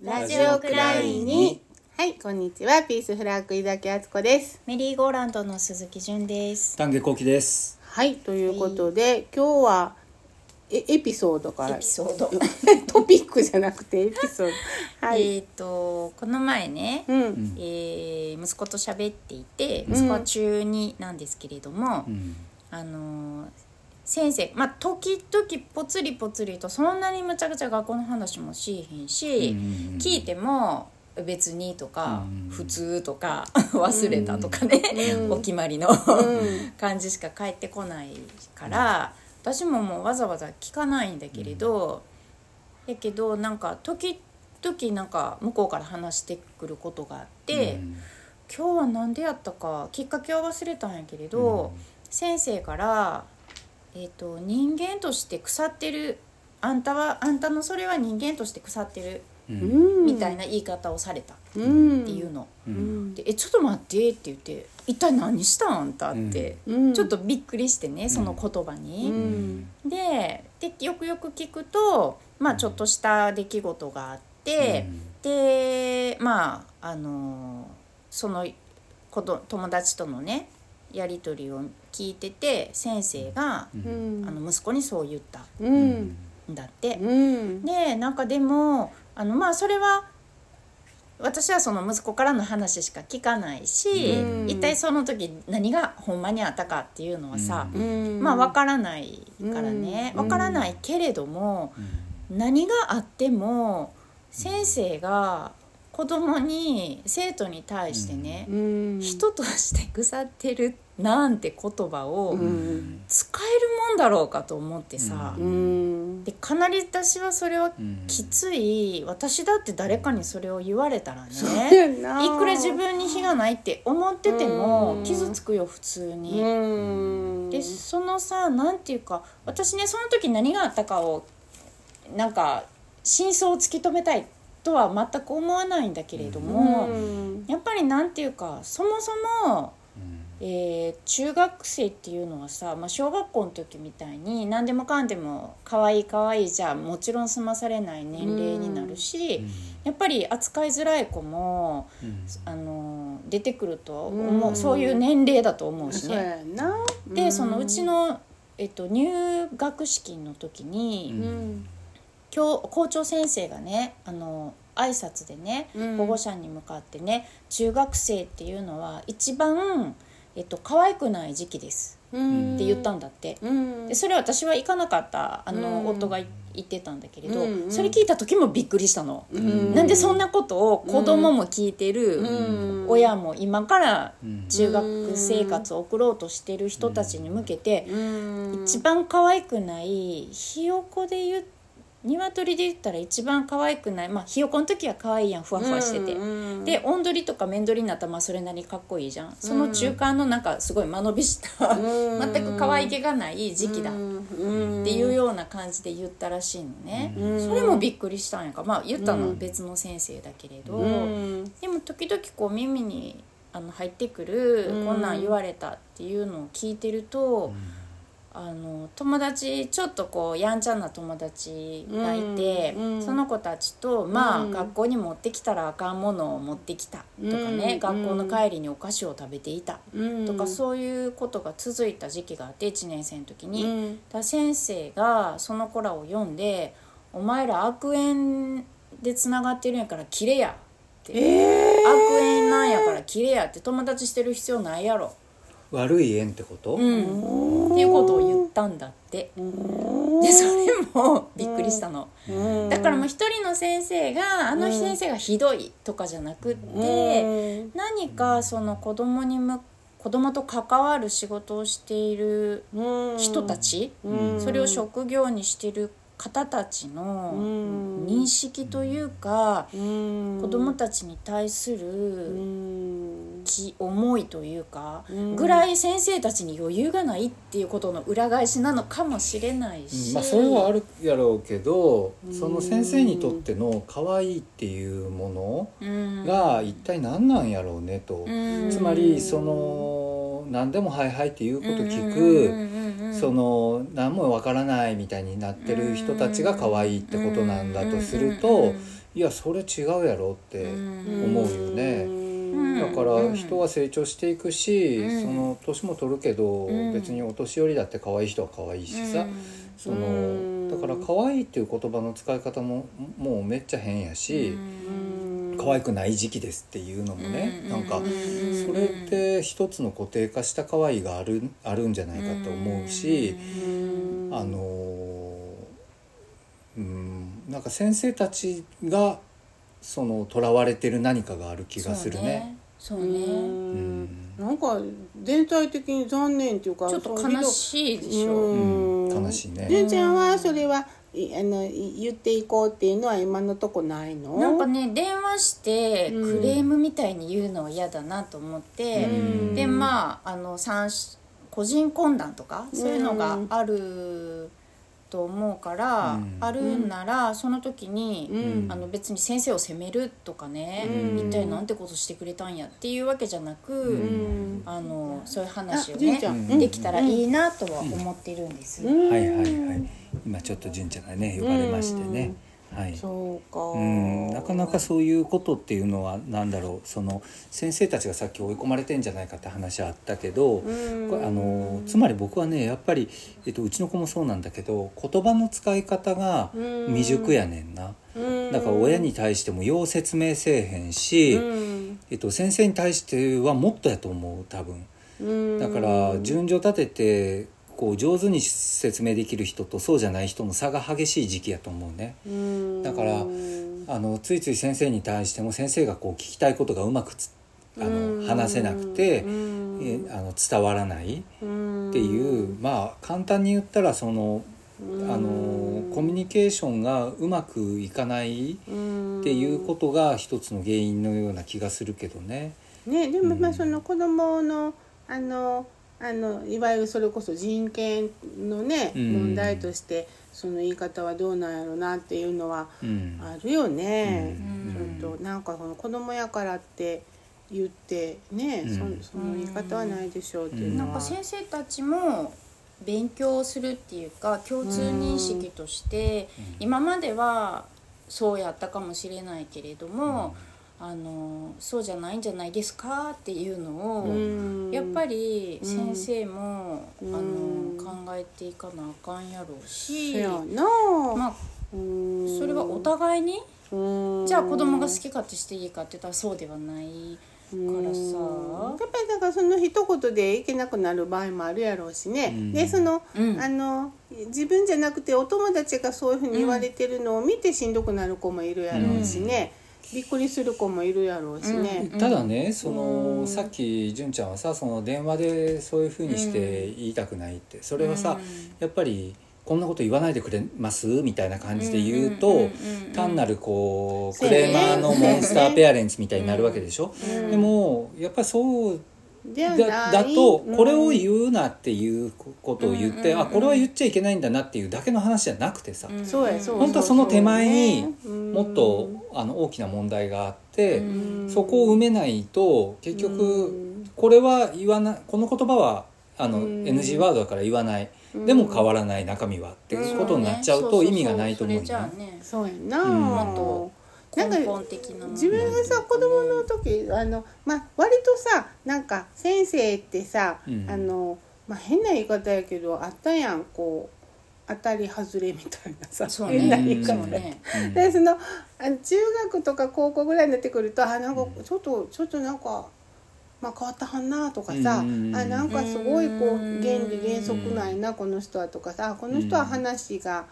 ラジオクラウンに。はいこんにちは。ピースフラッグ井崎敦子です。メリーゴーランドの鈴木純です。丹下幸喜です。はいということで、今日はえエピソードから。エピソード。トピックじゃなくてエピソード。はい、えっ、とこの前ね、うん。えー息子と喋っていて、息子は中二なんですけれども、うん。あのー先生まあ時々ぽつりぽつりとそんなにむちゃくちゃ学校の話もしへんし、うん聞いても別にとか、うん。普通とか 忘れたとかね、うん。お決まりの、うん。感じしか返ってこないから、私ももうわざわざ聞かないんだけれど、やけどなんか時々なんか向こうから話してくることがあって、うん。今日は何でやったかきっかけは忘れたんやけれど、先生から、えーと「人間として腐ってる。あんたはあんたのそれは人間として腐ってる」う。うん。んみたいな言い方をされた。っうん。ていうの。う。うん。んで「えちょっと待って」って言って「一体何したんあんた」って、うん。ちょっとびっくりしてねその言葉うに。ん。ででよくよく聞くと、まあ、ちょっとした出来事があって、でまああのその子ど友達とのねやり取りを聞いてて先生が、う。うん。んあの息子にそう言ったうん。んだって。うん。でなんかでもあのまあそれは私はその息子からの話しか聞かないし、うん。一体その時何がほんまにあったかっていうのはさ、うん。まあ分からないからね、うん。分からないけれども、うん。何があっても先生が子供に生徒に対してね、うん。人として腐ってるなんて言葉をうん。使えるもんだろうかと思ってさ、うん。でかなり私はそれはうん。きつい私だって誰かにそれを言われたらねいくら自分に非がないって思っててうん。も傷つくよ普通に。うん。でそのさなんていうか私ねその時何があったかをなんか真相を突き止めたいとは全く思わないんだけれども、うん。やっぱりなんていうかそもそも、うん。えー中学生っていうのはさ、まあ、小学校の時みたいに何でもかんでも可愛い可愛いじゃもちろん済まされない年齢になるし、やっぱり扱いづらい子もうん。あの出てくると思う、うん。そういう年齢だと思うしそうね。やな。でそのうちの、えっと、入学式の時うに、ん教校長先生がねあの挨拶でねうん。保護者に向かってね、中学生っていうのは一番、えっと、可愛くない時期です。うん。って言ったんだって。うん。でそれ私は行かなかったあの、うん。夫が言ってたんだけれど、うんうん。それ聞いた時もびっくりしたの。うん。なんでそんなことを子供も聞いてる、うん。親も今からうん。中学生活を送ろうとしてる人たちに向けて、うん。一番可愛くないひよこで言う鶏で言ったら一番可愛くないまあひよこの時は可愛いやんふわふわしてて、うんでおんどりとか面取りになったらまあそれなりにかっこいいじゃん。その中間のなんかすごい間延びした、うん。全く可愛げがない時期だっうん。ていうような感じで言ったらしいのね、うん。それもびっくりしたんやか。らまあ言ったのはうん。別の先生だけれど、うん。でも時々こう耳にあの入ってくる、うん。こんなん言われたっていうのを聞いてると、あの友達ちょっとこうやんちゃな友達がいて、うんうんその子たちとまあ、うん。学校に持ってきたらあかんものを持ってきたとかね、うん学校の帰りにお菓子を食べていたうんとか、そういうことが続いた時期があって1年生の時に。うん。だ先生がその子らを読んで「お前ら悪縁でつながってるんやから切れや」って、え悪縁なんやから切れやって友達してる必要ないやろ、悪い縁ってこと？うん、っていうことを言ったんだって。ーでそれもびっくりしたの。うん。だからもう一人の先生があの先生がひどいとかじゃなくって何かその子供にむ子供と関わる仕事をしているうん人たちうん。それを職業にしてる方たちうのん。認識というかうん。子供たちに対すうるん。気思いというかうん。ぐらい先生たちに余裕がないっていうことの裏返しなのかもしれないうん。し、まあそれはあるやろうけど、うん。その先生にとっての可愛いっていうもうん。のが一体何なんやろうねと、うん。つまりその何でも「はいはい」っていうこと聞くその何もわからないみたいになってる人たちが可愛いってことなんだとするといやそれ違うやろって思うよね。うんだから人は成長していくし、うん。その年も取るけど、うん。別にお年寄りだって可愛い人は可愛いしさ、そうん。のだから可愛いっていう言葉の使い方ももうめっちゃ変やし、可愛くない時期ですっていうのもね、うんなんかうん。それって一つの固定化した可愛いがあるあるんじゃないかと思うし、うん。あのうんなんか先生たちがその囚われてる何かがある気がするね。そううね。そうん。なんか全体的に残念っていうかちょっと悲しいでしょ。うんうん。悲しいね。純ちゃんはそれはいあのい言っていこうっていうのは今のとこないの？なんかね電話してうん。クレームみたいに言うのは嫌だなと思って、うん。でまああの三個人懇談とかそういうのがあると思うから、うん。あるんならその時に、うん。あの別に先生を責めるとかね、うん。一体なんてことしてくれたんやっていうわけじゃなく、うん。あのそういう話をねできたらいいなとは思っているんです。うん。はいはいはい。今ちょっと純ちゃんがね呼ばれましてね、はい。そうか。うん。なかなかそういうことっていうのは何だろう。その先生たちがさっき追い込まれてんじゃないかって話はあったけど、あのつまり僕はねやっぱり、えっと、うちの子もそうなんだけど言葉の使い方が未熟やねんな。うん。だから親に対してもよう説明せえへんし、うん。えっと、先生に対してはもっとやと思う多分。うん。だから順序立ててこう上手に説明できる人とそうじゃない人の差が激しい時期やと思うね。うん。だからあのついつい先生に対しても先生がこう聞きたいことがうまくつあうん。の話せなくて、うん。えあの伝わらない。っうん。ていう、まあ簡単に言ったらそのあのコミュニケーションがうまくいかないっていうことが一つの原因のような気がするけどね。ねでもまあうん。その子供のあのあのいわゆるそれこそ人権のね、うん。問題としてその言い方はどうなんやろうなっていうのはうん。あるよね。うん。ちょっとなんかその子供やからって言ってね、うん。そその言い方はないでしょうっていうのは。なんか先生たちも勉強するっていうか共通認識として今まではそうやったかもしれないけれども、あのそうじゃないんじゃないですかっていうのを、うん。やっぱり先生も、うん。あの考えていかなあかんやろうし、まあうん。それはお互いに、うん。じゃあ子供が好き勝手していいかって言ったらそうではないからさ。やっぱりだからその一言でいけなくなる場合もあるやろうしね、うん。でその、うん。あの自分じゃなくてお友達がそういうふうに言われてるのを見てしんどくなる子もいるやろうしね、びっくりする子もいるやろうしね。うん。ただねその、うん。さっき純ちゃんはさその電話でそういうふうにして言いたくないって。それはさ、やっぱりこんなこと言わないでくれます？みたいな感じで言うと、単なるこうクレーマーのモンスターペアレンツみたいになるわけでしょ、うん。でもやっぱりそうだだとうん。これを言うなっていうことを言って、うんうんうんあこれは言っちゃいけないんだなっていうだけの話じゃなくてさ、本当はその手前にうんもっとあの大きな問題があって、うん。そこを埋めないと結う局ん。これは言わないこの言葉はあのうん。NG ワードだから言わない、うん。でも変わらない中身はっていうことになっちゃうと意味がないと思うよね。そうやな、うん。もなんか根本的な。もの自分がさ子供の時あのまあ割とさなんか先生ってさ、うん。あのまあ変な言い方やけどあったやんこう当たり外れみたいなさそう変なね言い方。でそのあの中学とか高校ぐらいになってくるとあなんかちょっとちょっとなんか、まあ、変わったはんなとかさ、うん。あなんかすごいこううん。原理原則ないなこの人はとかさあこの人は話が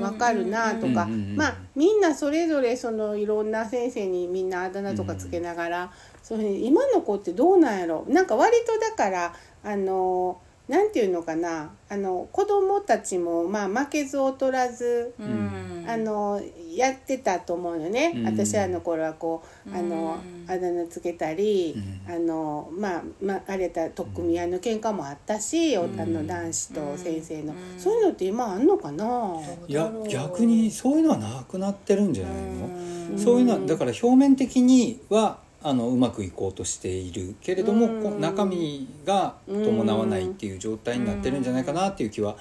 わかるなとか、うんうんうんまあみんなそれぞれそのいろんな先生にみんなあだ名とかつけながら、そういうふうに今の子ってどうなんやろ。なんか割とだからあのなんていうのかな？あの子供たちもまあ負けず劣らず。うん。あのやってたと思うよね、うん。私あの頃はこうあの、うん。あだ名つけたり、うん。あのまあ、まあ、あれたら取っ組み合いの喧嘩もあったし、おあの男子と先生の、うん。そういうのって今あんのかな、いや逆にそういうのはなくなってるんじゃないの、うん。そういうのはだから表面的にはあのうまくいこうとしているけれども、中身が伴わないっていう状態になってるんじゃないかなっていう気は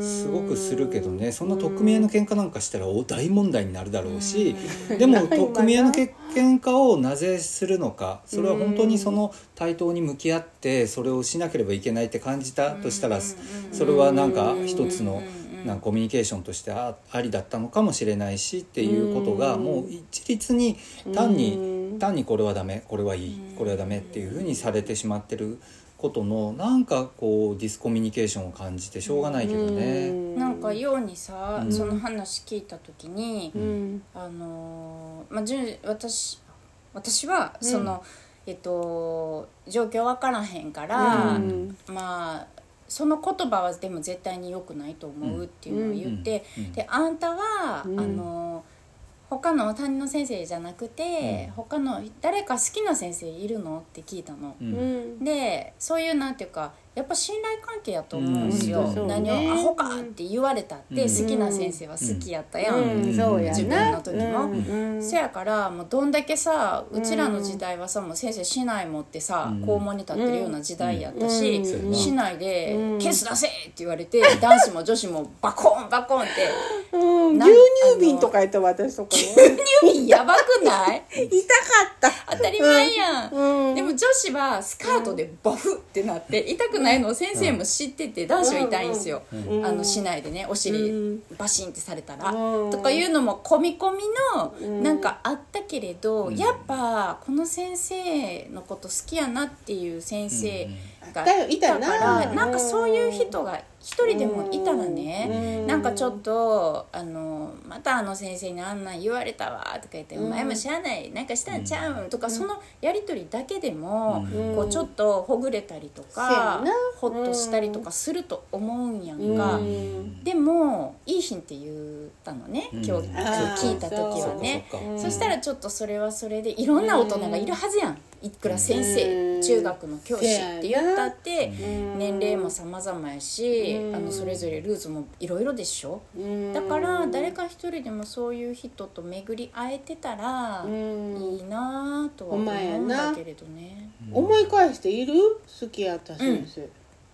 すごくするけどね。そんな取っ組み合いの喧嘩なんかしたらお大問題になるだろうしでも取っ組み合いのけ喧嘩をなぜするのかそれは本当にその対等に向き合ってそれをしなければいけないって感じたとしたらそれはなんか一つのなんかコミュニケーションとしてあありだったのかもしれないしっていうことがもう一律に単に単にこれはダメこれはいいこれはダメっていうふうにされてしまってることのなんかこうディスコミュニケーションを感じてしょうがないけどね。なんかようにさ、うん。その話聞いた時に、うん。あのーまあじゅ私私はその、えっと状況分からへんから、うん。まあその言葉はでも絶対に良くないと思うっていうのを言って、うんうんであんたは、うんあの他の担任の先生じゃなくて、他の誰か好きな先生いるの？って聞いたの。ううんん。でそういうなんていうかやっぱ信頼関係やと思うんですよ、うん何ね。をアホかって言われたって、うん。好きな先生は好きやったやん、うん。そうやな。自分の時もうんせやからもうどんだけさうちらの時代はさもう先生市内持ってさ、うん。校門に立ってるような時代やったし、うん。うん。市内でうん「ケース出せ!」って言われて男子も女子もバコンバコンって。うん。な牛乳瓶とかやった私とかね「指やばくない？痛かった。当たり前やん」うん。でも女子はスカートでバフってなって痛くないのを先生も知ってて男子は痛いんですよ、うん。あの市内でねおう尻ん。バシンってされたら、うん。とかいうのも込み込みのうん。なんかあったけれど、うん。やっぱこの先生のこと好きやなっていう先生がいたかな。らなんかそういう人が一人でもいたらね、うん。なんかちょっとあのまたあの先生にあんなん言われたわとか言って「うん。お前も知らないなんかしたんちゃうん?」とかそのやり取りだけでも、うん。こうちょっとほぐれたりとかな。ほっとしたりとかすると思うんやんうんか。うん。でもいい品って言ったのね、うん。今日今日聞いた時はね。そしたらちょっとそれはそれでいろんな大人がいるはずやん。いくら先生、うん。中学の教師って言ったってうん。年齢も様々やし、うん。あのそれぞれルーツもいろいろでしょ？うん。だから誰か一人でもそういう人と巡り会えてたらうん。いいなとは思うんだけれどね。思い返している？好きやった先生。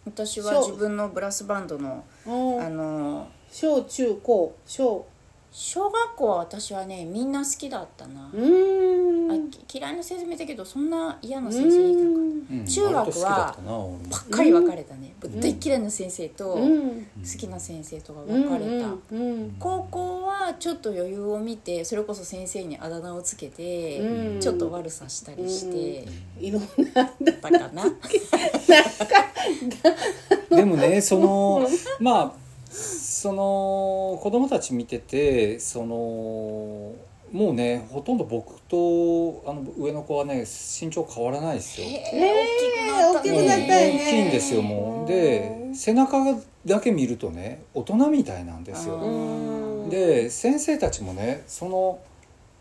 私は自分のブラスバンドのうん。あの小中高小小学校は私はねみんな好きだったな、うーん。嫌いな先生もいたけどそんな嫌な先生いなか中学はばっかり分かれたね、大っ嫌いな先生と好うん。きな先生とが分かれた、高校はちょっと余裕を見てそれこそ先生にあだ名をつけて、うん。ちょっと悪さしたりしていろんなたかな、でもねそのまあその子供たち見ててそのもうねほとんど僕とあの上の子はね身長変わらないですよ。えー、大きくなった大きくなったよね大きいんですよ。もうで背中だけ見るとね大人みたいなんですあよ。うん。で先生たちもねその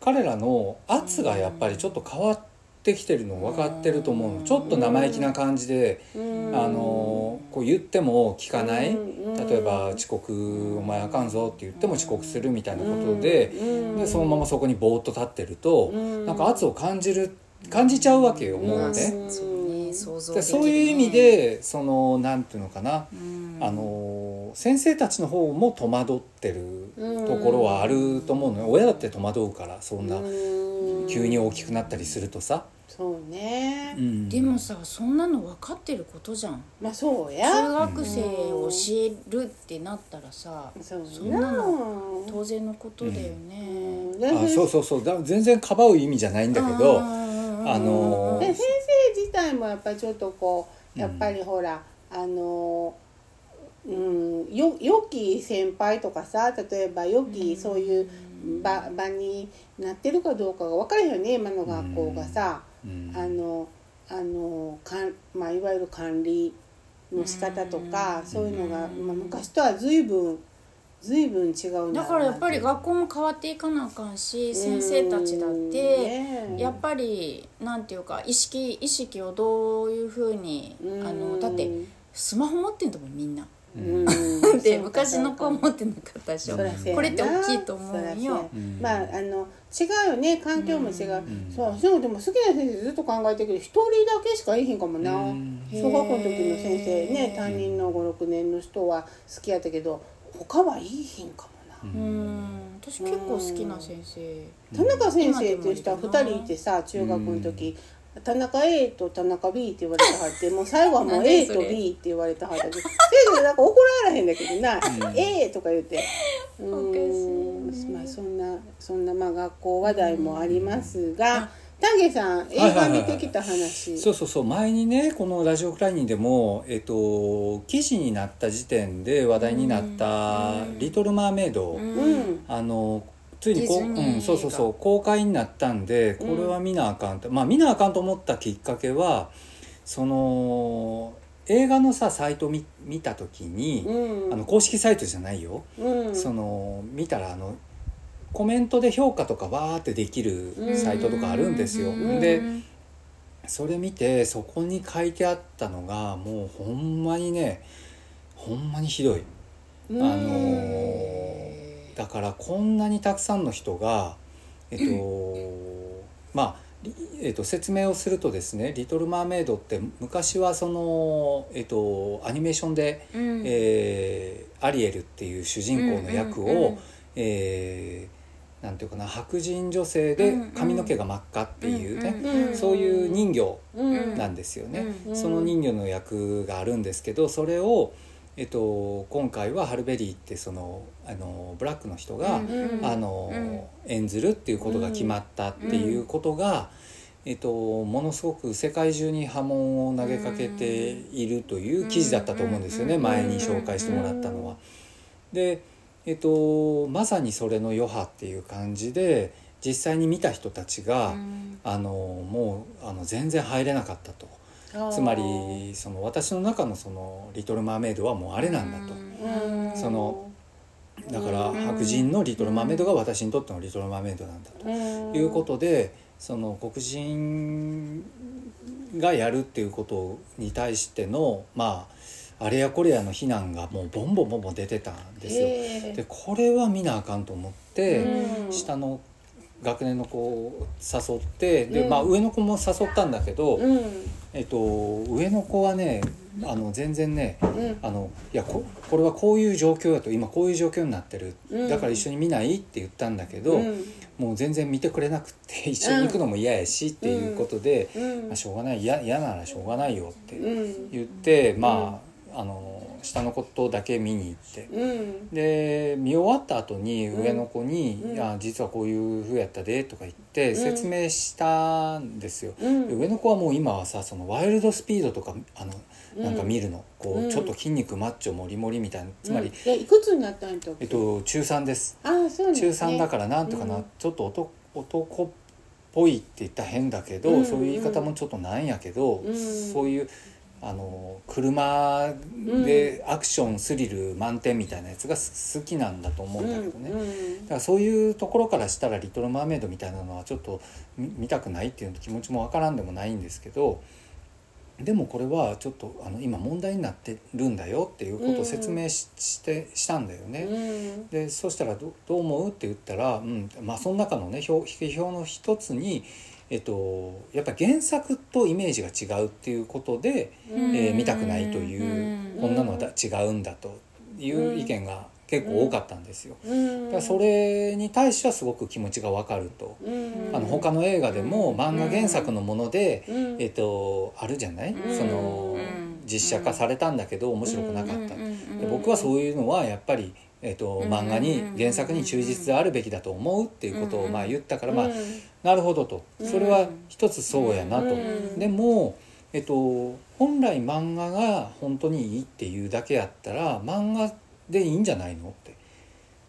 彼らの圧がやっぱりちょっと変わってきてるの分かってると思うの。ちょっと生意気な感じでうん。あのこう言っても聞かないうん例えば遅刻お前あかんぞって言っても遅刻するみたいなことでうん。でそのままそこにぼーっと立ってるとうん。なんか圧を感じる感じちゃうわけよもうね。でそういう意味でそのなんていうのかなうん。あの先生たちの方も戸惑ってるところはあると思うのよ。親だって戸惑うからそんなうん。急に大きくなったりするとさ。そうね。うん。でもさそんなの分かってることじゃん。まあそう中や学生を教えるってなったらさそうそんなの当然のことだよね、あそうそうそう。だ全然かばう意味じゃないんだけどあので先生自体もやっぱりちょっとこうやっぱりほら、あのうんよ良き先輩とかさ例えば良きそういう場場になってるかどうかが分からへんよね今の学校がさ、うんあのあのかん、まあ、いわゆる管理の仕方とか、そういうのが、まあ、昔とは随分随分違うんだからやっぱり学校も変わっていかなあかんし先生たちだってやっぱりなんていうか意識意識をどういうふうにあのだってスマホ持ってんだもんみんな。うん。で昔の子は持ってなかったでしょ。これって大きいと思うよ。うん。まああの違うよね環境も違う、ん。そうでもでも好きな先生ずっと考えてるけど一人だけしかいいひんかもな、うん。小学校の時の先生ね担任の56年の人は好きやったけど他はいいひんかもな、うん。私結構好きな先生。田中先生っていう人は2人いてさ中学の時、田中 A と田中 B って言われてはってもう最後はもう A と B って言われてはったけどなんか怒られへんだけどな「A」とか言って。おかしい。まあそんなそんなまあ学校話題もありますが丹下さん映画見てきた話。そうそうそう前にねこのラジオクライニーでも、えっと、記事になった時点で話題になった「リトル・マーメイド」うん。あのついにこう、うん、そうそうそう公開になったんでこれは見なあかんと、まあ見なあかんと思ったきっかけはその映画のさサイト見見た時に、うん。あの公式サイトじゃないよ、うん。その見たらあのコメントで評価とかわーってできるサイトとかあるんですよ。ん。でそれ見てそこに書いてあったのがもうほんまにねほんまにひどい。うんあのーだからこんなにたくさんの人がえっとまありえっと、説明をするとですね「リトル・マーメイド」って昔はその、えっと、アニメーションで、うん。えーアリエルっていう主人公の役を、うんうんうんえーなんていうかな白人女性でうんうん。髪の毛が真っ赤っていうね、うんそういう人形うん。なんですよね、うん。その人魚の役があるんですけどそれを、えっと、今回はハルベリーってそのあのブラックの人が、うんあのうん。演ずるっていうことが決まったっていうことが、えっと、ものすごく世界中に波紋を投げかけているという記事だったと思うんですよね、うん前に紹介してもらったのは。で、えっと、まさにそれの余波っていう感じで実際に見た人たちが、あのもうあの全然入れなかったと。つまりその私の中のその「リトル・マーメイド」はもうあれなんだと。うん。そのだから白人のリトル・マーメイドが私にとってのリトル・マーメイドなんだと。いうことでその黒人がやるっていうことに対してのまああれやこれやの非難がもうボンボンボンボン出てたんですよ。へでこれは見なあかんと思って、うん。下の学年の子を誘ってで、うん。まあ、上の子も誘ったんだけど、うんえっと、上の子はねあの全然ねうん。あのいやここれはこういう状況だと今こういう状況になってる、うん。だから一緒に見ない？って言ったんだけど、うん。もう全然見てくれなくって一緒に行くのも嫌やしっていうことで、うん。まあ、しょうがない。嫌嫌ならしょうがないよってうん。言って、まああの下のことだけ見に行って。うん。で見終わった後に上の子に「うん。いや実はこういう風やったで」とか言って説明したんですよ。うん。で上の子はもう今はさそのワイルドスピードとかあのなんか見るの、こううん。ちょっと筋肉マッチョモリモリみたいな。つまり、いくつになったんとえっと、中3です。ああそうです中ね3だからなんとかな、うん。ちょっと男男っぽいって言ったら変だけど、うん。そういう言い方もちょっとなんやけど、うん。そういうあの車でアクションスリル満点みたいなやつがす好きなんだと思うんだけどね、うんだからそういうところからしたら「リトル・マーメイド」みたいなのはちょっと見見たくないっていう気持ちもわからんでもないんですけどでもこれはちょっとあの今問題になってるんだよっていうことを説明し,、してしたんだよね。うんでそしたらど「どう思う?」って言ったら、うんまあ、その中のね評批評の一つに、えっと、やっぱり原作とイメージが違うっていうことで、うん。えー見たくないという、うん。こんなのはだ違うんだという意見が結構多かったんですよ。うん。だからそれに対してはすごく気持ちがわかると。うん。あの他の映画でも漫画原作のもので、うん。えっと、あるじゃない、うん。そのうん。実写化されたんだけど面白くなかった、うん。で僕はそういうのはやっぱり、えっと、漫画に原作に忠実であるべきだと思うっていうことをまあ言ったから、まあなるほどと。それは一つそうやなと、うん。でも、えっと、本来漫画が本当にいいっていうだけやったら漫画でいいんじゃないのって。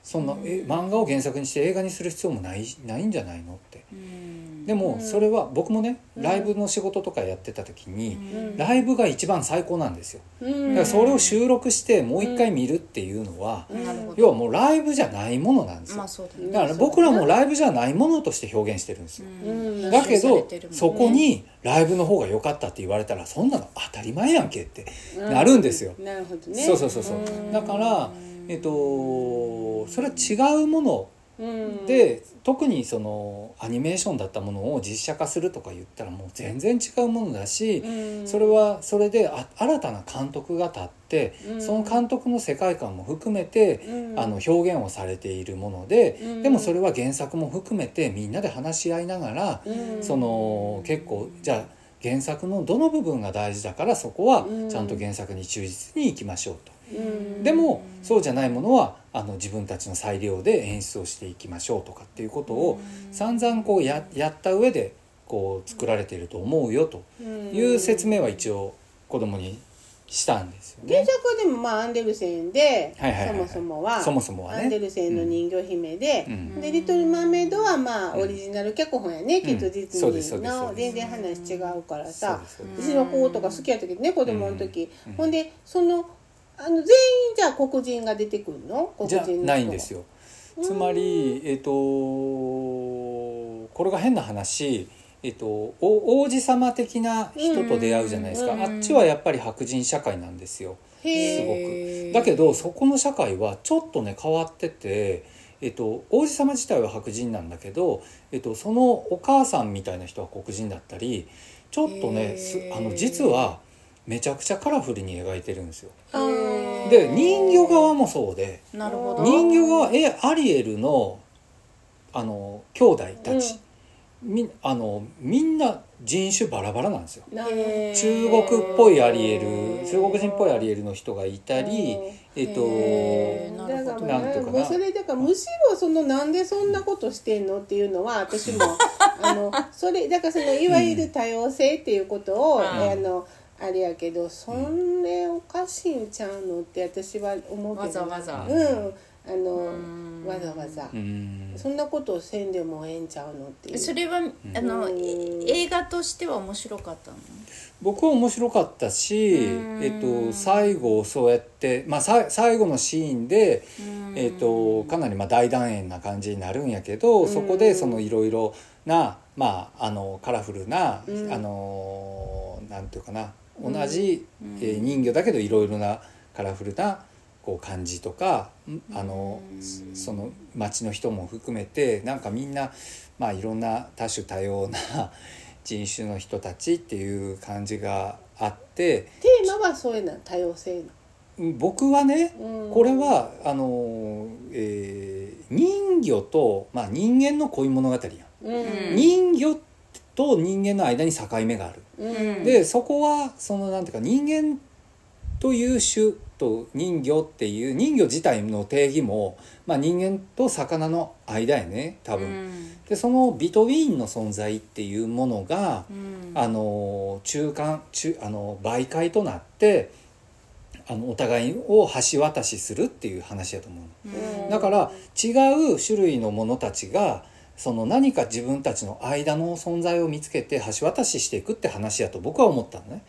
そんなえ漫画を原作にして映画にする必要もないないんじゃないのって。うんでもうん。それは僕もねうん。ライブの仕事とかやってた時にうん。ライブが一番最高なんですよ。うん。だからそれを収録してもう一回見るっていうのは要はもうライブじゃないものなんですよ。だから僕らもライブじゃないものとして表現してるんですよ。うん。だけどそこにライブの方が良かったって言われたらそんなの当たり前やんけってなるんですよ。なるほどね。そうそうそうそう。うん。だからえっとそれは違うものうんで特にそのアニメーションだったものを実写化するとか言ったらもう全然違うものだしうん。それはそれであ新たな監督が立ってうん。その監督の世界観も含めてうん。あの表現をされているものでうん。でもそれは原作も含めてみんなで話し合いながらうん。その結構じゃあ原作のどの部分が大事だからそこはうん。ちゃんと原作に忠実にいきましょうと。うん。でもそうじゃないものはあの自分たちの裁量で演出をしていきましょうとかっていうことを散々こうややった上でこう作られていると思うよという説明は一応子供にしたんですよね。原作でもまあアンデルセンでそもそもはそもそもはね。アンデルセンの人魚姫でうん。で「リトル・マーメイド」はまあうん。オリジナル脚本やねきっとディズそうですそうニーですそうです。の全然話違うからさ。ですそうです。うちの子とか好きやったけどね子供の時。うん。ほんでそのあの全員じゃあ黒人が出てくるの？黒じゃ人の人ないんですよ。つまり、えっとこれが変な話、えっとお王子様的な人と出会うじゃないですか、うんあっちはやっぱり白人社会なんですよ。すへごく。だけどそこの社会はちょっとね変わってて、えっと、王子様自体は白人なんだけど、えっと、そのお母さんみたいな人は黒人だったりちょっとねあの実はめちゃくちゃカラフルに描いてるんですよ。で人魚側もそうで。なるほど。人魚はえアリエルのあの兄弟たち、みあのみんな人種バラバラなんですよ。中国っぽいアリエル中国人っぽいアリエルの人がいたりうんえっとなるほどだからなんとかな。それだからむしろそのなんでそんなことしてんのっていうのは私も あのそれだからそのいわゆる多様性っていうことを、うん。あのあれやけどそれおかしいんちゃうのって私は思うけどわざわざ。うん。あのうん。わざわざ。うん。そんなことをせんでもええんちゃうのっていう。それはあのうん映画としては面白かったの？僕は面白かったし、うん。えっと、最後そうやって、まあ、さ最後のシーンで、えっと、かなりまあ大団円な感じになるんやけど、そこでそのいろいろな、まあ、あのカラフルな、うん。あのなんていうかな同じ、うん。えー人魚だけどいろいろなカラフルなこう感じとか、ん。あのうんその町の人も含めてなんかみんな、まあ、いろんな多種多様な 人種の人たちっていう感じがあってテーマはそういうの多様性僕はねの、これはあの、えー人魚と、まあ、人間の恋物語やん。うん。人魚と人間の間に境目がある。うんでそこはそのなんていうか人間という種と人魚っていう人魚自体の定義も、まあ、人間と魚の間やね多分。うんでそのビトウィーンの存在っていうものが、うんあの中間中あの媒介となってあのお互いを橋渡しするっていう話やと思うの。うんだから違う種類の者たちがその何か自分たちの間の存在を見つけて橋渡ししていくって話やと僕は思ったのね。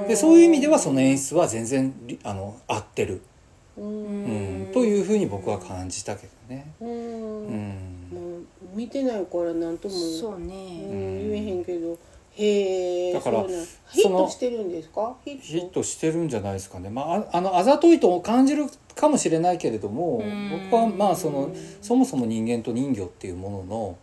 うん。でそういう意味ではその演出は全然りあの合ってる、ううん。ん、というふうに僕は感じたけどね。うん。うん。もう見てないからなんともそううんね。言えへんけど。へえだからそうなん。ヒットしてるんですか？ヒット。ヒットしてるんじゃないですかね、まあ、ああのあざといと感じるかもしれないけれどもうん。僕はまあそのそもそも人間と人魚っていうものの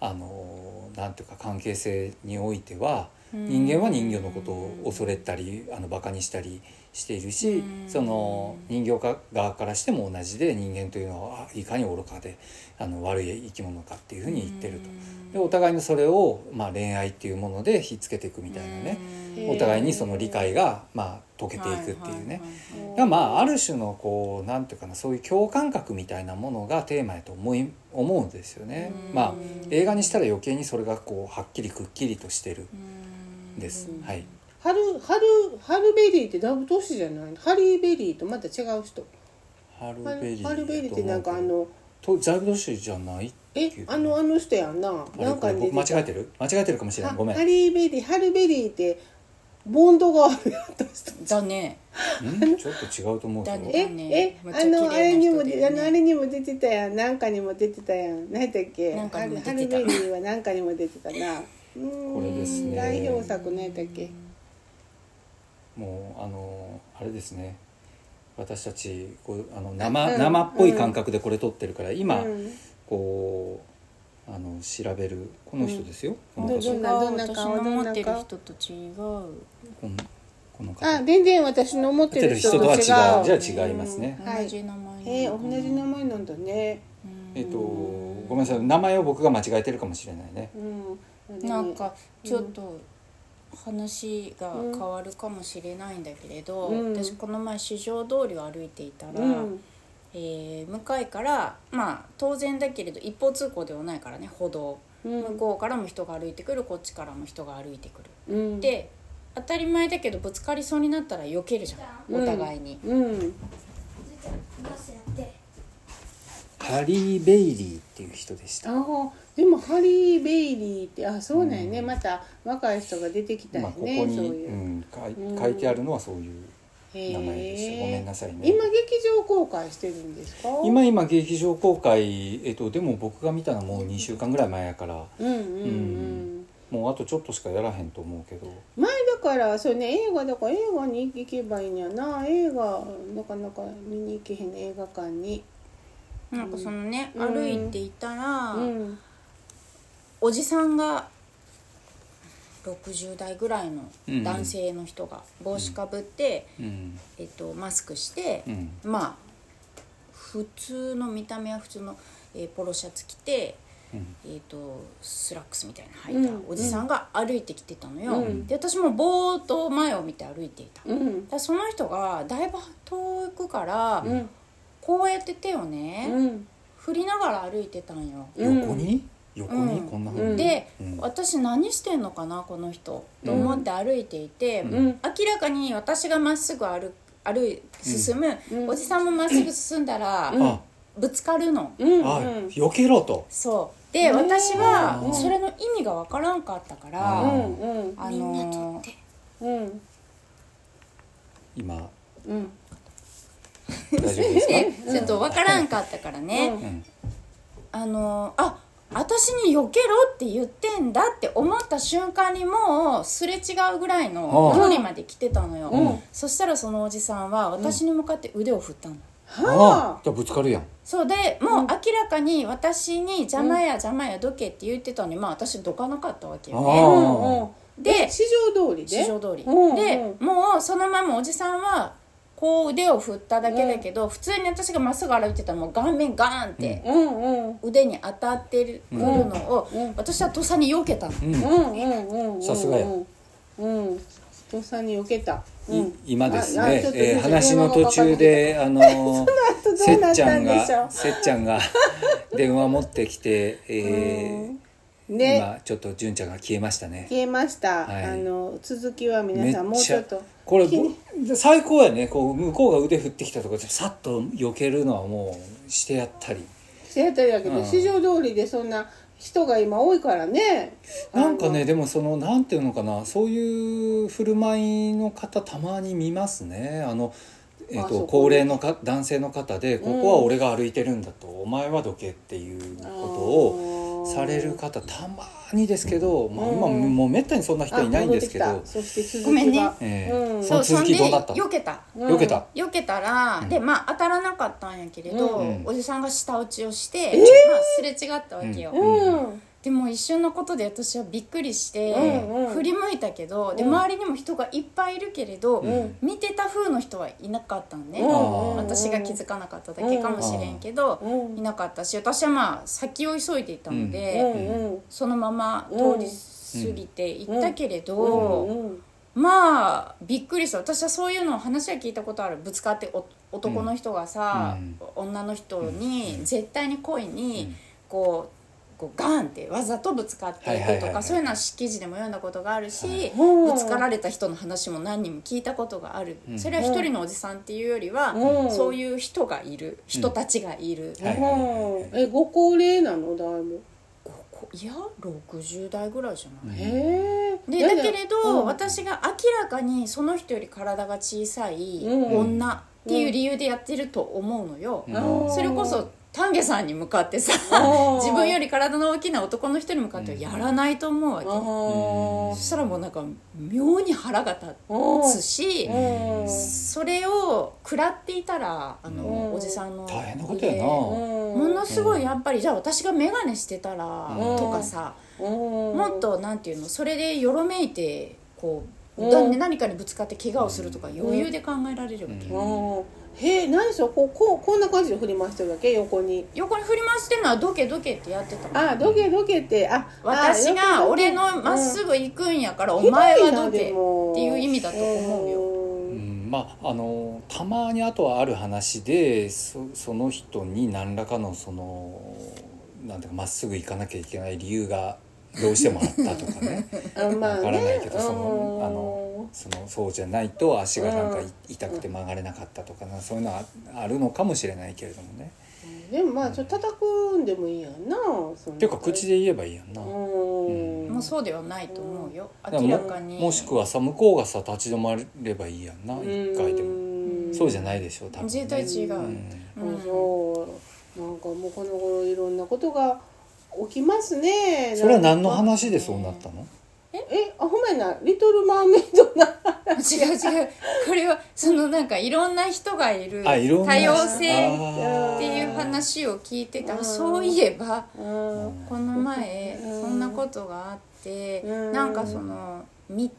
あのなんていうか関係性においては人間は人魚のことを恐れたりあのバカにしたりしているしうん。その人形側からしても同じで人間というのはあいかに愚かであの悪い生き物かっていうふうに言ってると。でお互いのそれを、まあ、恋愛っていうものでひっつけていくみたいなね。うんお互いにその理解が、まあ、解けていくっていうね。うんだからまあある種のこうなんていうかなそういう共感覚みたいなものがテーマやと思い思うんですよね。うん。まあ映画にしたら余計にそれがこうはっきりくっきりとしてる。んです。うん。はい。ハルハルハルベリーってだいぶ年じゃない？ハリーベリーとまた違う人？ハルハベリーハルベリーってなんかあのとザグドシュじゃないえあのあの人やんな。なんか間違えてる？間違えてるかもしれないごめん。ハリーベリーハルベリーってボンドがあるやつだね。ん？ちょっと違うと思うけど。だね。えねえあのあれにもあのあれにも出てたやん。なんかにも出てたやん。何だっけ？なんかにも出てた。ハルベリーはなんかにも出てたな。これですね。代表作何だっけ。もうあのあれですね。私たちこうあの生,、うん。生っぽい感覚でこれ撮ってるから今、うん。こうあの調べるこの人ですよ、このど方どんなどんな私顔ってる人と違う。このこの方。あ全然私の思ってる人と違う人とは違う。じゃあ違いますね。うん。はい。同じ名前えー、同じ名前なんだね。うん。えっとごめんなさい。名前を僕が間違えてるかもしれないね。うん。なんかちょっと話が変わるかもしれないんだけれど、うん。私この前市場通りを歩いていたら、うんえー向かいからまあ当然だけれど一方通行ではないからね歩道、うん。向こうからも人が歩いてくるこっちからも人が歩いてくる、うん。で当たり前だけどぶつかりそうになったら避けるじゃんお互いに、うん。ハリー・ベイリーっていう人でした。ああでもハリー・ベイリーってあそうなんやね、また若い人が出てきたよまあ、ここね、にそういう。う、ん、書いてあるのはそういうへ名前でしたごめんなさいね。今劇場公開してるんですか？今今劇場公開、えっと、でも僕が見たのはもう2週間ぐらい前やから。うんうんうん。もうあとちょっとしかやらへんと思うけど。前だからそうね映画だから映画に行けばいいんやな。映画なかなか見に行けへんね映画館に。なんかそのね、うん。歩いていたら、うん。おじさんが60代ぐらいのうん男性の人が帽子かぶって、うん。えっと、マスクしてう、ん。まあ普通の見た目は普通の、えーポロシャツ着て、うん。えー、とスラックスみたいなの履いたうん。おじさんが歩いてきてたのよ、うん。で私もぼーっと前を見て歩いていた、だかうんらその人がだいぶ遠くからうん。こうやって手をね、うん。振りながら歩いてたんよ、うん横に？横にうん。こんなふうに。で、うん。私何してんのかなこの人。と思って歩いていて、うん。明らかに私がまっすぐ歩歩い進む、うん。おじさんもまっすぐ進んだら、あ。ぶつかるの。うん。あうん。避けろと。そう。で私はうん。それの意味がわからんかったから、ううん。うん。あのーうん。今。うん。大丈夫ですか？で ちょっとわからんかったからね、あのーあ私に避けろって言ってんだって思った瞬間にもうすれ違うぐらいの距離まで来てたのよ、うん。そしたらそのおじさんは私に向かって腕を振ったの、はあ。じゃあぶつかるやん。そうでもう明らかに私に邪魔や邪魔やどけって言ってたのにまあ私どかなかったわけよあねで市場通りで。市場通り、うん。でもうそのままおじさんはこう腕を振っただけだけど、普通に私がまっすぐ歩いてたらもう顔面ガーンってうんうん。腕に当たってる、くるのを、うん。私は土佐に避けたの、うんうんうんうん。さすがやうん。うん。とっさんに避けた。ういん今ですね。えー話の途中であの 後せっっちゃんがせっちゃんが 電話持ってきてえーね。今ちょっと純ちゃんが消えましたね。消えました、はい。あの続きは皆さんもうちょっと。これ最高やね。こう向こうが腕振ってきたとかでさっと避けるのはもうしてやったり。してやったりだけど、うん。市場通りでそんな人が今多いからね。なんかねでもそのなんていうのかな。そういう振る舞いの方たまに見ますね。あの、えー、と高齢のか男性の方でここは俺が歩いてるんだと、お前はどけっていうことをされる方たまにですけど、まあ、今うん。もうめったにそんな人いないんですけど。ごめんね。がええ。うん。その続きどうなったの？そんで避けた。うん。避けた、避けたら、でまあ当たらなかったんやけれど、うん。おじさんが舌打ちをして、えー？まあ、すれ違ったわけよ、うんでも一瞬のことで私はびっくりして、うんうん。振り向いたけどでうん。周りにも人がいっぱいいるけれど、ん。見てた風の人はいなかったのね、うん私が気づかなかっただけかもしれんけど、うんいなかったし私はまあ先を急いでいたので、そのまま通り過ぎて行ったけれど、まあびっくりした。私はそういうの話は聞いたことある。ぶつかってお男の人がさ、うん。女の人に絶対に恋に、こうこうガーンってわざとぶつかっていくとかそういうのは記事でも読んだことがあるし、うんぶつかられた人の話も何人も聞いたことがある、うん。それは一人のおじさんっていうよりは、うん。そういう人がいる人たちがいる、えご高齢なの？だいぶ。ここいや60代ぐらいじゃない、でだけれど、うん。私が明らかにその人より体が小さいうん女っていう理由でやってると思うのよ、うん。それこそ丹下さんに向かってさ 自分より体の大きな男の人に向かってはやらないと思うわけ、あー。そしたらもうなんか妙に腹が立つし、うんそれを食らっていたらあの、うん。おじさんの大変なことやな。家ものすごいやっぱりじゃあ私が眼鏡してたら、うん。とかさ、ももっとなんていうのそれでよろめいてこう、何かにぶつかって怪我をするとか余裕で考えられるわけ、うんへえ何そこうこうこんな感じで振り回してるわけ？横に。横に振り回してるのはどけどけってやってたの。あどけどけって。あ私が俺のまっすぐ行くんやから、お前はどけっていう意味だと思うよ、うんまああのたまにあとはある話でそその人に何らかのそのなんていうかまっすぐ行かなきゃいけない理由がどうしてもあったとかね。あまあね。わからないけどそのうん。あのそのそうじゃないと足がなんかい痛くて曲がれなかったとかなそういうのはあるのかもしれないけれどもね。でもまあちょっと叩くんでもいいやんなそんなていうか口で言えばいいやんな。うん。もうそうではないと思うよ。明らかに。もしくはさ向こうがさ立ち止まればいいやんな一回でも。もそうじゃないでしょ多分、ね、絶対違う、うんうん。そう。なんかもうこの頃いろんなことが起きますね。それは何の話でそうなったの？え？あほんまやな「リトル・マーメイドな」違う違う。これはそのなんかいろんな人がいるあいろんな多様性あっていう話を聞いてた。そういえばうん。この前うん。そんなことがあってうん。なんかその見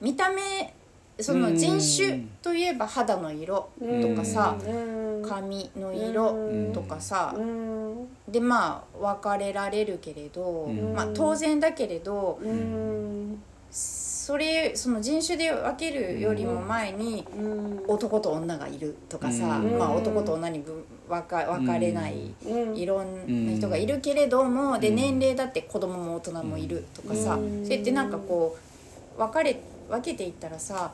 見た目その人種といえば肌の色とかさうん。髪の色うん。とかさうん。でまあ分かれられるけれどうん。まあ当然だけれどうん。それその人種で分けるよりも前にうん。男と女がいるとかさ、うん。まあ、男と女にぶ分か分かれない、うん。いろんな人がいるけれども、でうん。年齢だって子供も大人もいるとかさ、うん。そうやってなんかこう分かれ分けていったらさ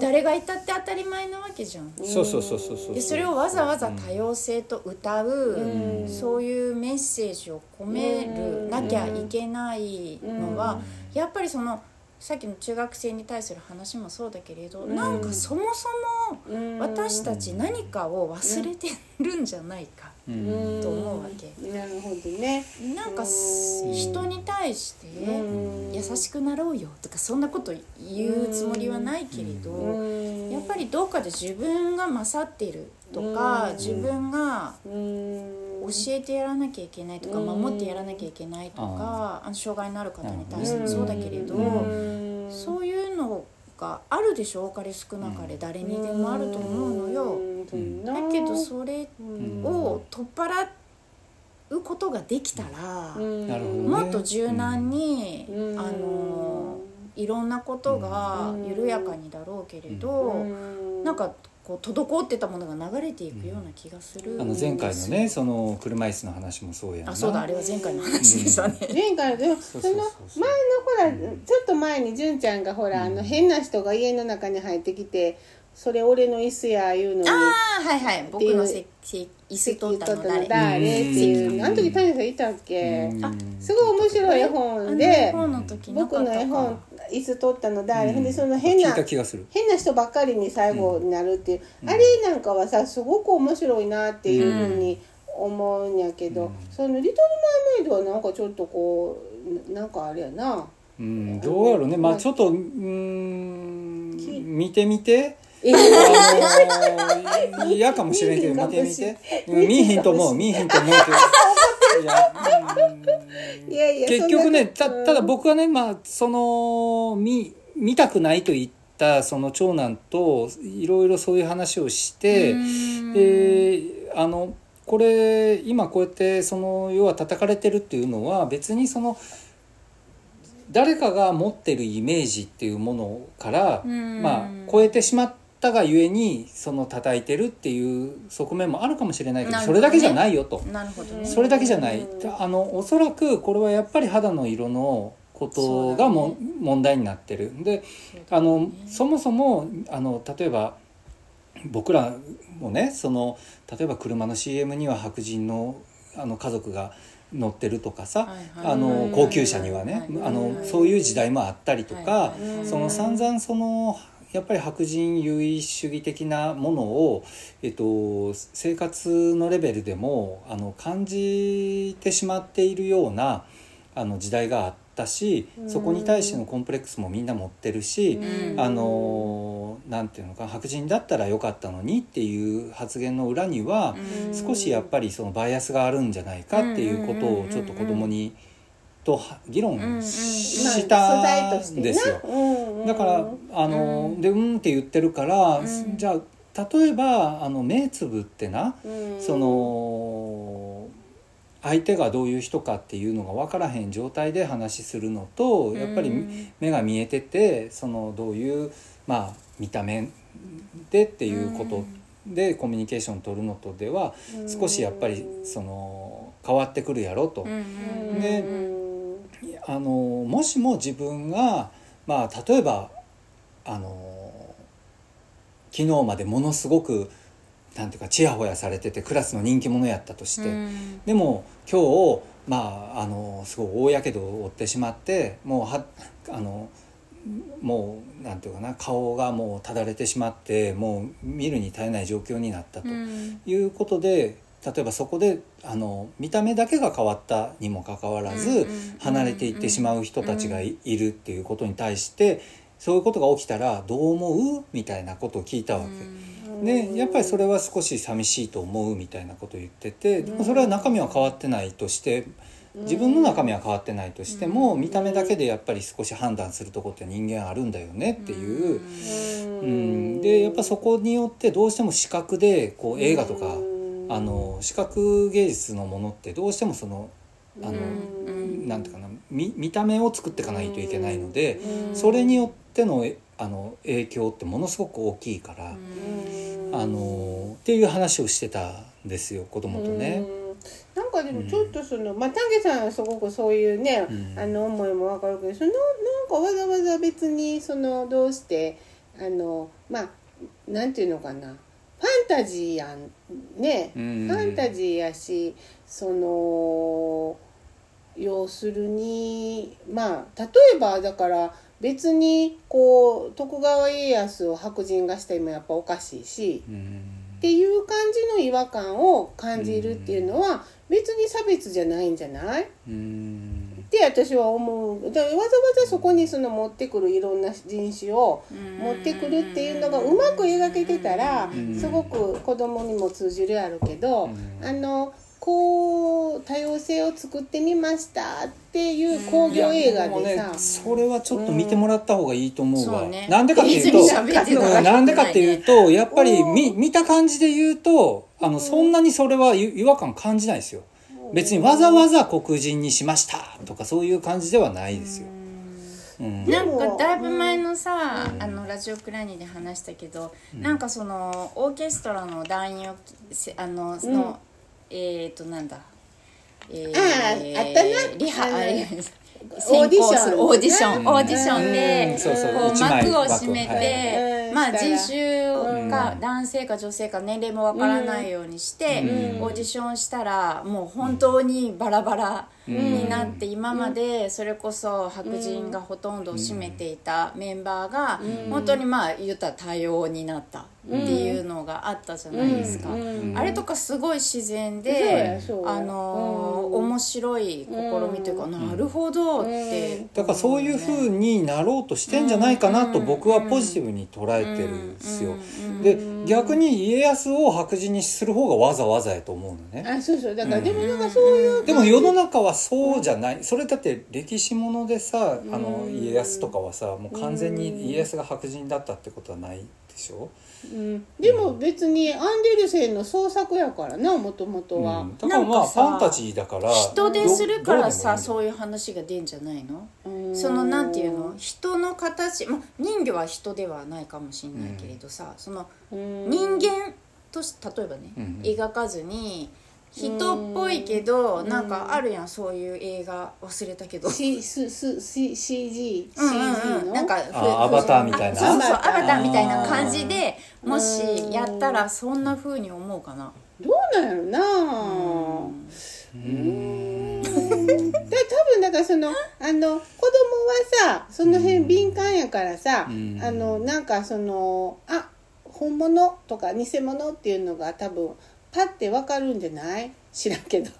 誰がいたって当たり前なわけじゃん。そうそうそうそうそうでそれをわざわざ多様性と歌う、うん。そういうメッセージを込める、うんなきゃいけないのは、やっぱりそのさっきの中学生に対する話もそうだけれど、うん。なんかそもそもうん。私たち何かを忘れてるんじゃないか、うんと思うわけ。なるほどねなんか人に対してうん。優しくなろうよとかそんなこと言うつもりはないけれど、うん。やっぱりどうかで自分が勝っているとか、うん。自分がうん。教えてやらなきゃいけないとか、うん。守ってやらなきゃいけないとか、あの障害のある方に対してうん。もそうだけれど、うん。そういうのがあるでしょ？多かれ少なかれ誰にでもあると思うのよ。うん。だけどそれうんを取っ払うことができたら、うん。なるほどね。もっと柔軟に、うん。あのいろんなことが緩やかにだろうけれど、うん。なんかこう滞ってたものが流れていくような気がする、あの前回のねその車椅子の話もそうやんな。あそうだあれは前回の話でしたね、前回でもその前のほらちょっと前に純ちゃんがほらあの変な人が家の中に入ってきてそれ俺の椅子やいうのにああはいはい。僕のせせ椅子取ったの誰？誰っていううん。あの時谷さんいたっけ？うん。あすごい面白い絵本で僕の絵本椅子取ったの誰、うん。でその変な変な人ばっかりに最後になるっていう、あれなんかはさすごく面白いなっていうふうに思うんやけど、うん。その「リトル・マーメイド」はなんかちょっとこうななんかあれやな。うんどうやろうね。まあちょっとうーんき見てみて。えあの嫌かもしれんけど見てみてうん。見えへんと思う見えへんと思うけど いやうん。いやいや結局ねたただ僕はねまあその見見たくないと言ったその長男といろいろそういう話をしてあのこれ今こうやってその要は叩かれてるっていうのは別にその誰かが持ってるイメージっていうものから、うん。まあ超えてしまっったがゆえにその叩いてるっていう側面もあるかもしれないけどそれだけじゃないよと。なるほどね。それだけじゃない。あのおそらくこれはやっぱり肌の色のことがも、問題になってる。であのそもそもあの例えば僕らもねその例えば車の CM には白人のあの家族が乗ってるとかさ、はいはい。あの高級車にはね、はいあのそういう時代もあったりとか、はいはい。その散々そのやっぱり白人優位主義的なものを、えっと、生活のレベルでもあの感じてしまっているようなあの時代があったしそこに対してのコンプレックスもみんな持ってるし、うん。あのなんていうのか白人だったらよかったのにっていう発言の裏には、うん。少しやっぱりそのバイアスがあるんじゃないかっていうことをちょっと子供にうんうんしまあしたんですよ。だからあの、でうんって言ってるから、ん。じゃあ例えばあの目つぶってな、うん。その相手がどういう人かっていうのが分からへん状態で話するのとやっぱりうん目が見えててそのどういうまあ見た目でっていうことでコミュニケーション取るのとでは少しやっぱりその変わってくるやろと。であのもしも自分がまあ例えばあの昨日までものすごくなんていうかちやほやされててクラスの人気者やったとして、うん。でも今日まああのすごい大やけどを負ってしまってもうはあのもうなんていうかな顔がもうただれてしまってもう見るに耐えない状況になったとうん。いうことで例えばそこであの見た目だけが変わったにもかかわらず、離れていってしまう人たちがい,、るっていうことに対してそういうことが起きたらどう思うみたいなことを聞いたわけ。でやっぱりそれは少し寂しいと思うみたいなことを言っててでもそれは中身は変わってないとして自分の中身は変わってないとしても見た目だけでやっぱり少し判断するとこって人間あるんだよねっていう。うん、でやっぱそこによってどうしても視覚でこう映画とかあの視覚芸術のものってどうしてもそのあのうん。なんていうかな見見た目を作っていかないといけないのでそれによってのえあの影響ってものすごく大きいから。あのっていう話をしてたんですよ子供とね。うん。なんかでもちょっとその、まあ丹下さんはすごくそういうね、うん。あの思いもわかるけどそのなんかわざわざ別にそのどうしてあのまあなんていうのかなファンタジーやんね、うん。ファンタジーやしその要するにまあ例えばだから別にこう徳川家康を白人がしてもやっぱおかしいし。うん。っていう感じの違和感を感じるっていうのは別に差別じゃないんじゃない？っうんて私は思う。だからわざわざそこにその持ってくるいろんな人種を持ってくるっていうのがうまく描けてたらん。すごく子供にも通じるやろうけどうん。あのこう多様性を作ってみましたっていう興行映画でさ。ね、それはちょっと見てもらった方がいいと思うわ、そうね。なんでかっていうと なんでかっていうとやっぱりうん見見た感じで言うとあのそんなにそれは違違和感感じないですよ別にわざわざ黒人にしましたとかそういう感じではないですよ、うん。なんかだいぶ前のさ、あのラジオクラニで話したけど、なんかそのオーケストラの団員をせあのその、えっ、ー、となんだえあーあったな。リハあれオーディション先行するオーディション、うん。オーディションうでこう幕を閉めて、はい。まあ人種か、うん。男性か女性か年齢もわからないようにして、うん。オーディションしたらもう本当にバラバラになって、今までそれこそ白人がほとんどを占めていたメンバーが本当にまあ言ったら多様になったいうのがあったじゃないですか、うんあれとかすごい自然で、あの面白い試みというか、なるほどって、だからそういうふうになろうとしてんじゃないかなと僕はポジティブに捉えてるんですよ。で逆に家康を白人にする方がわざわざやと思うのね。あそうそう。だからでもなんかそういうでも世の中はそうじゃない。それだって歴史ものでさあの家康とかはさもう完全に家康が白人だったってことはないでしょ、うん、でも別にアンデルセンの創作やからなもともとは、うん。だからまあなんかさファンタジーだから。人でするからさどそういう話が出んじゃないの？うん。そのなんていうの？人の形、まあ、人魚は人ではないかもしれないけれどさ、そのうん。人間とし例えばね、うん。描かずに人っぽいけど、うん。なんかあるやんそういう映画忘れたけど。C S S C CG うんうん CG の？なんかあアバターみたいな。そうそうアアバターバターみたいな感じでもしやったらそんな風に思うかな。どうなんやろな。うん。で多分だからそのあの子供はさその辺敏感やからさ、うん。あのなんかそのあ本物とか偽物っていうのが多分パッてわかるんじゃない？知らんけど。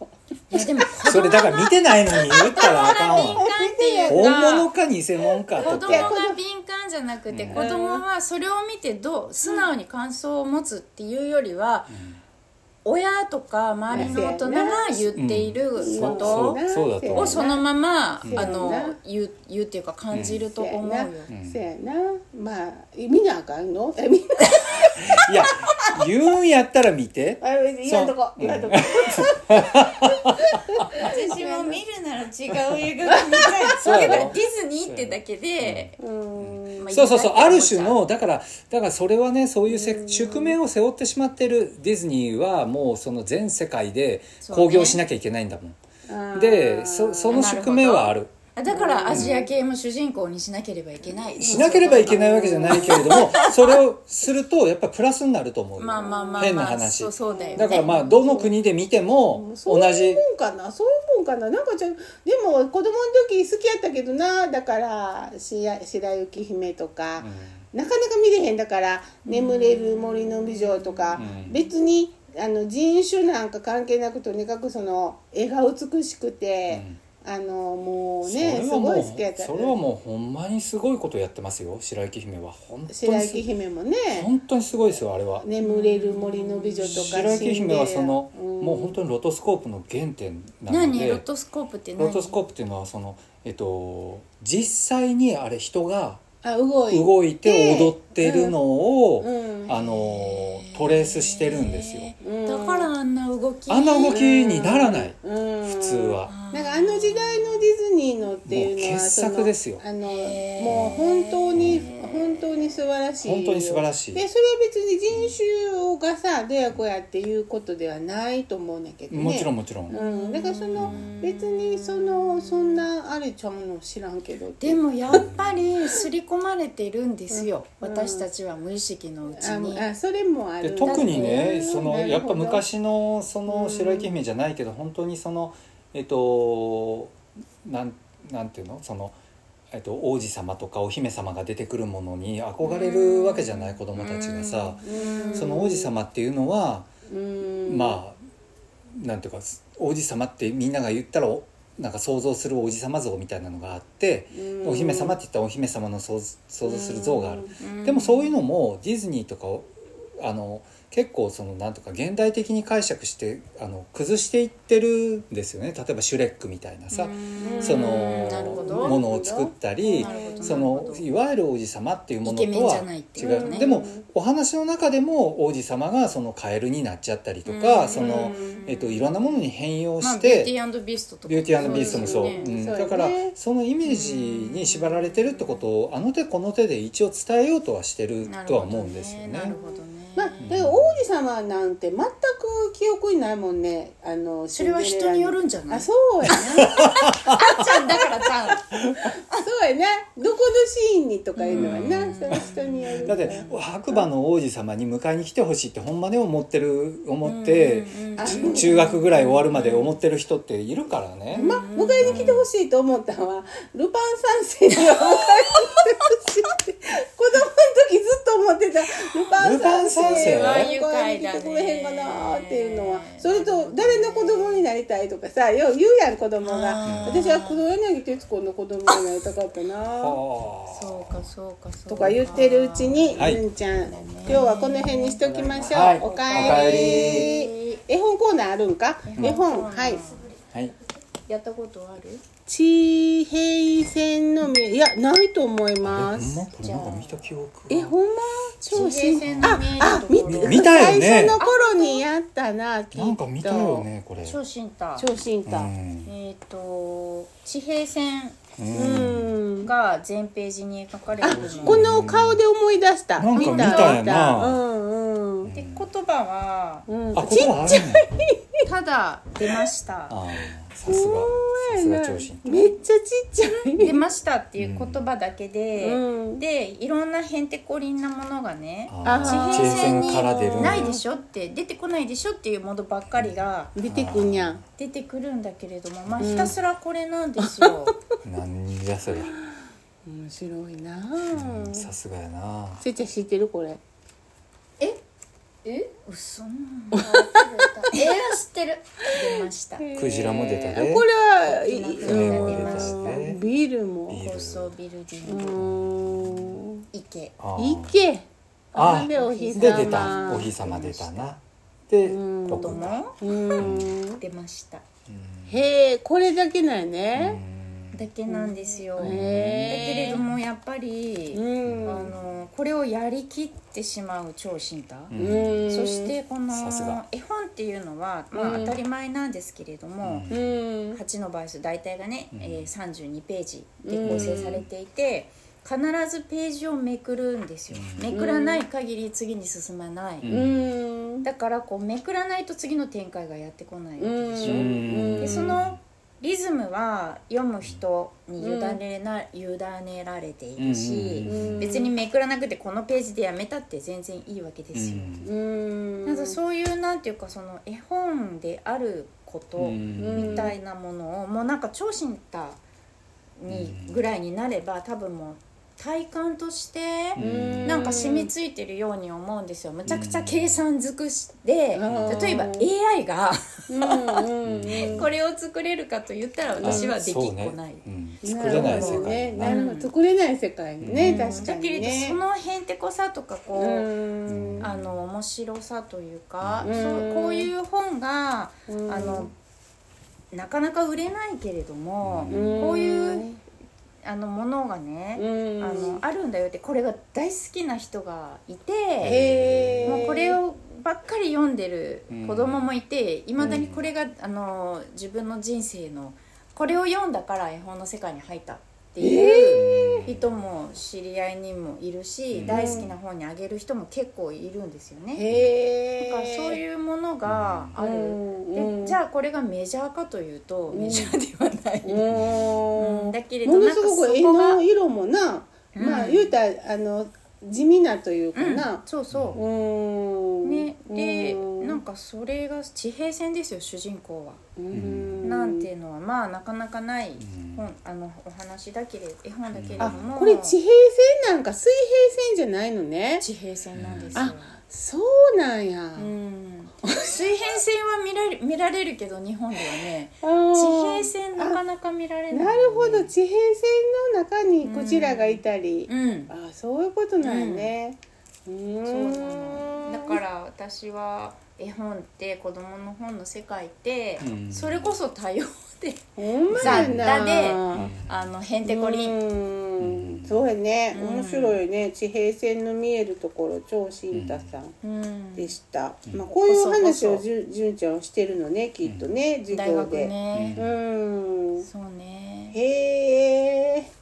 いやでも それだから見てないのに言ったらあかん敏感わ本物かか偽物かとか子供が敏感じゃなくてうん子供はそれを見てどう素直に感想を持つっていうよりは親とか周りの大人が言っていることをそのままうんあの言う言うっていうか感じると思うよ。そやな。まあ見なあかんの？えみんないや言うんやったら見て。あ言わんとこ。そう。言わんとこ。私も見るなら違う映画が見たいそうだからディズニーってだけで、うん。まあそうそうそう。ある種のだからだからそれはねそういうせ宿命を背負ってしまってるディズニーはもうその全世界で興行しなきゃいけないんだもん、でそその宿命はある。あだからアジア系も主人公にしなければいけない、しなければいけないわけじゃないけれども それをするとやっぱりプラスになると思うよ。まあまあまあまあ変な話。そうそうだよね。だからまあどの国で見てもそういう同じもんかな。そういうもんかな。なんかじゃでも子供の時好きやったけどな。だからしや白雪姫とか、なかなか見れへん。だから「眠れる森の美女」とか、うん。別にあの人種なんか関係なくとにかくその絵が美しくて、あのもうそねすれはもうごい好きやったそれはもうほんまにすごいことやってますよ。白雪姫は。本当白にす雪姫もね本当にすごいですよあれは「眠れる森の美女」とか白雪姫はその、シンデレラもう本当にロトスコープの原点なの何？でロトスコープって何？ロトスコープっていうのはそのえっと実際にあれ人があ動い動いて踊ってるのを、うん。あのトレースしてるんですよ。うん。だからあんな動きあんな動きにならない、うん。普通は、なんかあの時代のディズニーのっていうのはもう傑作ですよ。あのもう本当に本当に素晴らしい。本当に素晴らしい。でそれは別に人種がさどやこやっていうことではないと思うんだけどね。もちろんもちろん、うん、だからその別にそのそんなあれちゃうの知らんけどでもやっぱり刷り込まれてるんですよ、私たちは無意識のうちに。ああそれもあるで特にねそのやっぱ昔のその白雪姫じゃないけど本当にそのえっとなんなんていうの？その、えっと、王子様とかお姫様が出てくるものに憧れるわけじゃない子供たちがさ。うん。その王子様っていうのはうん。まあなんていうか王子様ってみんなが言ったらおなんか想像する王子様像みたいなのがあってうん。お姫様って言ったらお姫様の想想像する像がある。うん。でもそういうのもディズニーとかをあの結構そのなんとか現代的に解釈してあの崩していってるんですよね。例えばシュレックみたいなさうん。そのど。ものを作ったりそのいわゆる王子様っていうものとは違いうねうでもお話の中でも王子様がそのカエルになっちゃったりとかその、えっと、いろんなものに変容まあ、してビューティービーストとか。ビューティービーストもそう、ね。うん。だからそのイメージに縛られてるってことをあの手この手で一応伝えようとはしてるとは思うんですよね。なるほどね。まあ、だから王子様なんて全く記憶にないもんね。あのそれは人によるんじゃない？あそうやな。ちゃんだからちゃん。そうやな。どこのシーンにとかいうのはな。それは人によるだって白馬の王子様に迎えに来てほしいってほんまに思ってる思って中学ぐらい終わるまで思ってる人っているからね。まあ迎えに来てほしいと思ったのはルパン三世には迎えに来てほしいって。子供の時ずっと思ってた。ルパン三世。ルパン三世？は迎えに来てくれへんかなっていうのはそれと誰の子供になりたいとかさよう言うやん子供が。私は黒柳徹子の子供になりたかったなはあそうかそうかそうか。とか言ってるうちに、はい。るんちゃん今日はこの辺にしときましょう、はい。おかえり。絵本コーナーあるんか？絵本はい。はいやったことある？地平線の目いやないと思いえます。ほんま？これなんか見た記憶えほんま？超地平線の見えるあところ見見たよね。最初の頃にやったななんか見たよねこれ。超新太。う超新太、ん。えっ、と地平線うんが全ページに描かれてあるのこの顔で思い出した。なんか見た。やな。うんうん。で言葉はうん。あ言葉あるね。ただ出ましたさすが。さすが長身めっちゃちっちゃい。出ましたっていう言葉だけで、うん。でいろんなへんてこりんなものがね地あ平線にから出る。んだないでしょって出てこないでしょっていうものばっかりが出てくんや。ん出てくるんだけれどもまあひたすらこれなんですよ。なんじゃそりゃ。面白いなうんさすがやなせいちゃん知ってるこれ。え？え？嘘。なんだえ？ー、知ってる。出ました。クジラも出たでこれはビルも。ビル。高層ビルディうングん池池。あでお日様で出た。お日様出たな。でうん。子出ました。へえこれだけなんやねだけなんですよ。だけれどもやっぱり、うん。あのこれをやりきってしまう超進太、そしてこの絵本っていうのは、まあ、うん当たり前なんですけれども、うん。うん8の倍数大体がね、うん。えー32ページで構成されていて、必ずページをめくるんですよ、うん。めくらない限り次に進まない、だからこうめくらないと次の展開がやってこないわけでしょ、うん。でそのリズムは読む人に委ねな、委ねられているし、うん別にめくらなくてこのページでやめたって全然いいわけですよ。うん。なんかそういうなんていうかその絵本であることうん。みたいなものを、もうなんか超進太にぐらいになれば多分もう体感としてうん。なんか染みついてるように思うんですよ。むちゃくちゃ計算尽くしてうん。例えば AI が これを作れるかと言ったら私はできっこない。ね。うん。作れない世界なるほど。うん。作れない世界ね。うん。確かだけれどにねそのへんてこさとかこう、うん。あの面白さというか、うん。そうこういう本が、うん。あのなかなか売れないけれども、うん。こういうあのものがね、うん。あのあるんだよってこれが大好きな人がいて、もうこれをばっかり読んでる子供もいていま、未だにこれがあの自分の人生のこれを読んだから絵本の世界に入ったっていう人も知り合いにもいるし、うん。大好きな本にあげる人も結構いるんですよね。へえだからそういうものがある、うん。でじゃあこれがメジャーかというとメジャーではない、うん。うん。だけれどものすごく絵の色もなうん。まあ言うたらあの地味なというかうん。なそうそう。う、ん。ね。でうんなんかそれが地平線ですよ主人公は、うん。なんていうのはまあなかなかないん。本あのお話だけれ絵本だけれどあもこれ地平線なんか水平線じゃないのね。地平線なんですよ、あそうなんや。うん、水平線は見られ見られるけど日本ではね。地平線なかなか見られない。なるほど。地平線の中にクジラがいたり。うん。あそういうことなんやね。うーんそうなの。だから私は絵本って子供の本の世界って、うん。それこそ多様で雑多であのへんてこり。そうやね。うん面白いね。地平線の見えるところ超新太さんうん。でした、まあ、こういう話をじゅじゅんちゃんはしてるのねきっとね、授大学業で、ね、うん。そうね。へえ。はい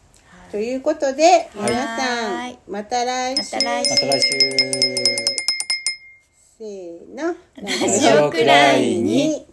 ということで皆はさんまた来週。また来週。また来週。せーの。ラジオくらいに